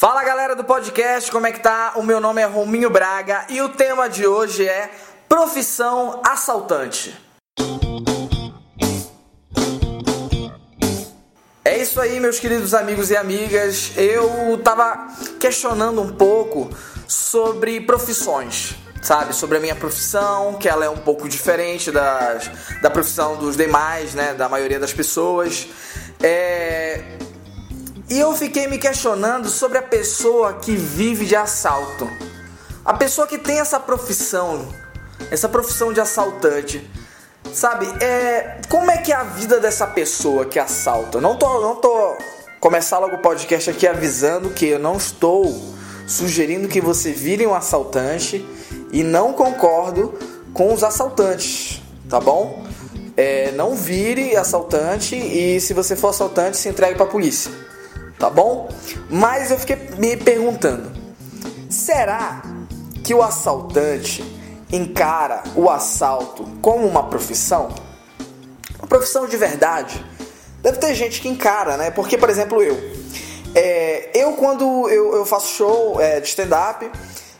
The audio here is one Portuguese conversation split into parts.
Fala galera do podcast, como é que tá? O meu nome é Rominho Braga e o tema de hoje é profissão assaltante. É isso aí, meus queridos amigos e amigas. Eu tava questionando um pouco sobre profissões, sabe? Sobre a minha profissão, que ela é um pouco diferente das, da profissão dos demais, né? Da maioria das pessoas. É, e eu fiquei me questionando sobre a pessoa que vive de assalto. A pessoa que tem essa profissão, essa profissão de assaltante. Sabe, é, como é que é a vida dessa pessoa que assalta? Não tô, não tô começar logo o podcast aqui avisando que eu não estou sugerindo que você vire um assaltante e não concordo com os assaltantes, tá bom? É, não vire assaltante e se você for assaltante, se entregue para a polícia tá bom? Mas eu fiquei me perguntando: será que o assaltante encara o assalto como uma profissão? Uma profissão de verdade? Deve ter gente que encara, né? Porque, por exemplo, eu. É, eu, quando eu, eu faço show é, de stand-up,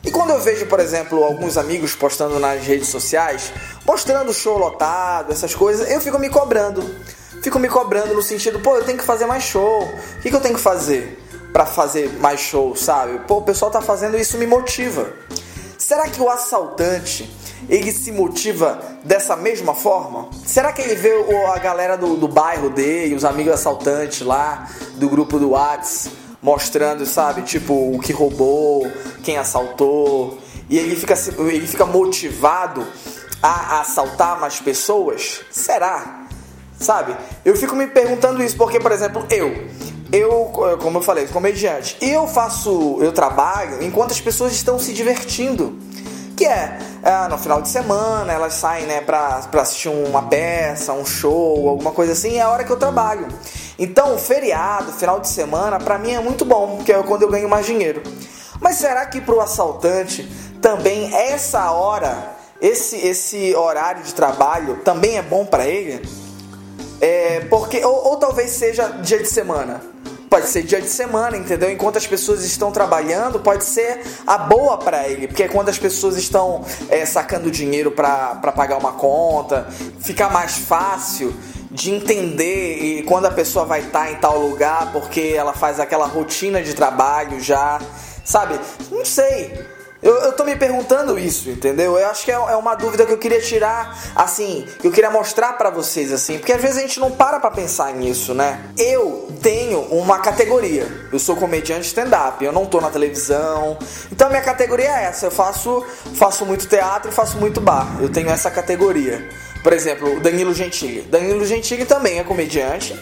e quando eu vejo, por exemplo, alguns amigos postando nas redes sociais, mostrando show lotado, essas coisas, eu fico me cobrando fico me cobrando no sentido, pô, eu tenho que fazer mais show. O que, que eu tenho que fazer para fazer mais show, sabe? Pô, o pessoal tá fazendo isso me motiva. Será que o assaltante ele se motiva dessa mesma forma? Será que ele vê a galera do, do bairro dele, os amigos assaltantes lá do grupo do Whats mostrando, sabe, tipo o que roubou, quem assaltou, e ele fica, ele fica motivado a assaltar mais pessoas? Será? Sabe? Eu fico me perguntando isso porque, por exemplo, eu, eu, como eu falei, comediante, eu faço, eu trabalho enquanto as pessoas estão se divertindo. Que é, é no final de semana, elas saem, né, pra, pra assistir uma peça, um show, alguma coisa assim, é a hora que eu trabalho. Então, feriado, final de semana, pra mim é muito bom, porque é quando eu ganho mais dinheiro. Mas será que pro assaltante também essa hora, esse, esse horário de trabalho também é bom para ele? É, porque ou, ou talvez seja dia de semana. Pode ser dia de semana, entendeu? Enquanto as pessoas estão trabalhando, pode ser a boa para ele, porque é quando as pessoas estão é, sacando dinheiro para pagar uma conta, fica mais fácil de entender e quando a pessoa vai estar tá em tal lugar, porque ela faz aquela rotina de trabalho já, sabe? Não sei. Eu, eu tô me perguntando isso, entendeu? Eu acho que é, é uma dúvida que eu queria tirar, assim, que eu queria mostrar para vocês, assim, porque às vezes a gente não para pra pensar nisso, né? Eu tenho uma categoria. Eu sou comediante stand-up, eu não tô na televisão. Então minha categoria é essa. Eu faço, faço muito teatro e faço muito bar. Eu tenho essa categoria. Por exemplo, o Danilo Gentili. Danilo Gentili também é comediante.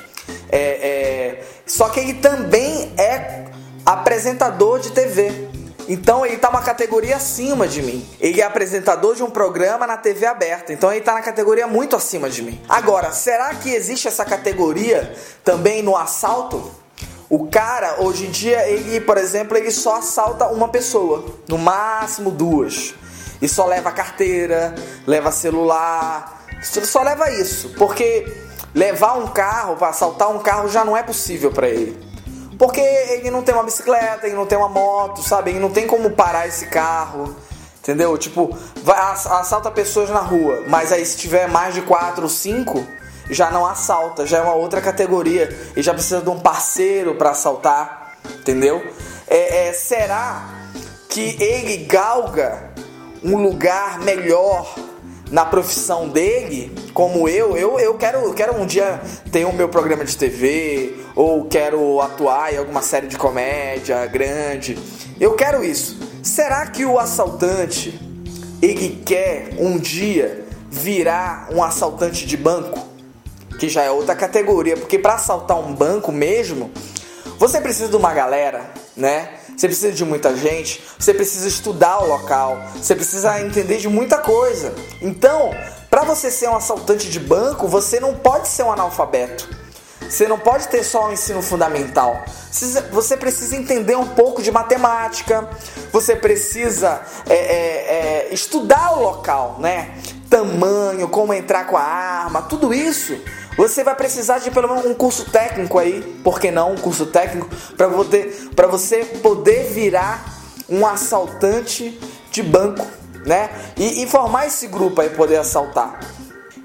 É, é... Só que ele também é apresentador de TV. Então ele tá uma categoria acima de mim. Ele é apresentador de um programa na TV aberta. Então ele tá na categoria muito acima de mim. Agora, será que existe essa categoria também no assalto? O cara, hoje em dia, ele, por exemplo, ele só assalta uma pessoa, no máximo duas. E só leva carteira, leva celular, só leva isso, porque levar um carro assaltar um carro já não é possível para ele. Porque ele não tem uma bicicleta, ele não tem uma moto, sabe? Ele não tem como parar esse carro. Entendeu? Tipo, vai, assalta pessoas na rua, mas aí se tiver mais de quatro ou cinco, já não assalta, já é uma outra categoria e já precisa de um parceiro para assaltar, entendeu? É, é, será que ele galga um lugar melhor na profissão dele, como eu, eu, eu quero, quero um dia ter o meu programa de TV, ou quero atuar em alguma série de comédia grande. Eu quero isso. Será que o assaltante ele quer um dia virar um assaltante de banco? Que já é outra categoria, porque para assaltar um banco mesmo, você precisa de uma galera, né? Você precisa de muita gente, você precisa estudar o local, você precisa entender de muita coisa. Então, para você ser um assaltante de banco, você não pode ser um analfabeto. Você não pode ter só o ensino fundamental. Você precisa entender um pouco de matemática. Você precisa é, é, é, estudar o local, né? Tamanho, como entrar com a arma, tudo isso você vai precisar de pelo menos um curso técnico aí, por que não um curso técnico para poder para você poder virar um assaltante de banco, né? E informar esse grupo aí poder assaltar.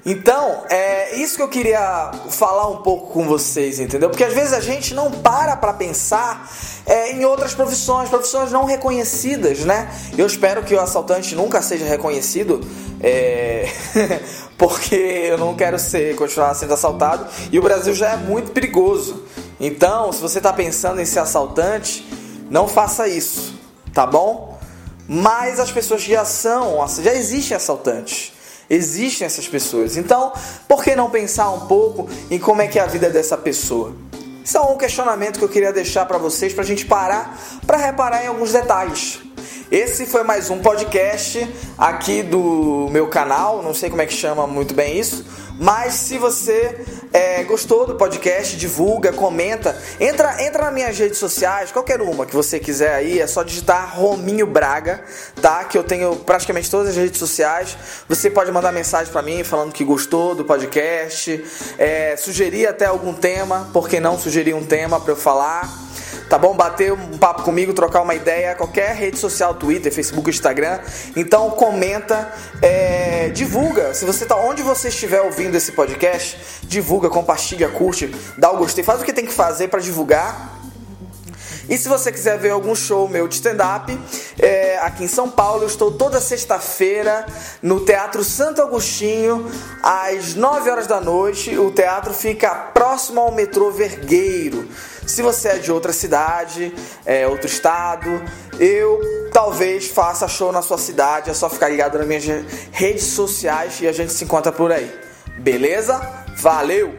Então, é isso que eu queria falar um pouco com vocês, entendeu? Porque às vezes a gente não para para pensar é, em outras profissões, profissões não reconhecidas, né? Eu espero que o assaltante nunca seja reconhecido, é... porque eu não quero ser continuar sendo assaltado e o Brasil já é muito perigoso. Então, se você está pensando em ser assaltante, não faça isso, tá bom? Mas as pessoas já são, já existem assaltantes. Existem essas pessoas. Então, por que não pensar um pouco em como é que é a vida dessa pessoa? Isso é um questionamento que eu queria deixar para vocês, para a gente parar para reparar em alguns detalhes. Esse foi mais um podcast aqui do meu canal, não sei como é que chama muito bem isso, mas se você é, gostou do podcast, divulga, comenta, entra, entra nas minhas redes sociais, qualquer uma que você quiser aí, é só digitar Rominho Braga, tá? Que eu tenho praticamente todas as redes sociais. Você pode mandar mensagem para mim falando que gostou do podcast, é, sugerir até algum tema, porque não sugerir um tema para eu falar tá bom? Bater um papo comigo, trocar uma ideia, qualquer rede social, Twitter, Facebook, Instagram. Então comenta, é, divulga. Se você tá onde você estiver ouvindo esse podcast, divulga, compartilha, curte, dá o gostei, faz o que tem que fazer para divulgar. E se você quiser ver algum show meu de stand-up, é, aqui em São Paulo, eu estou toda sexta-feira no Teatro Santo Agostinho, às 9 horas da noite. O teatro fica próximo ao metrô Vergueiro. Se você é de outra cidade, é, outro estado, eu talvez faça show na sua cidade. É só ficar ligado nas minhas redes sociais e a gente se encontra por aí. Beleza? Valeu!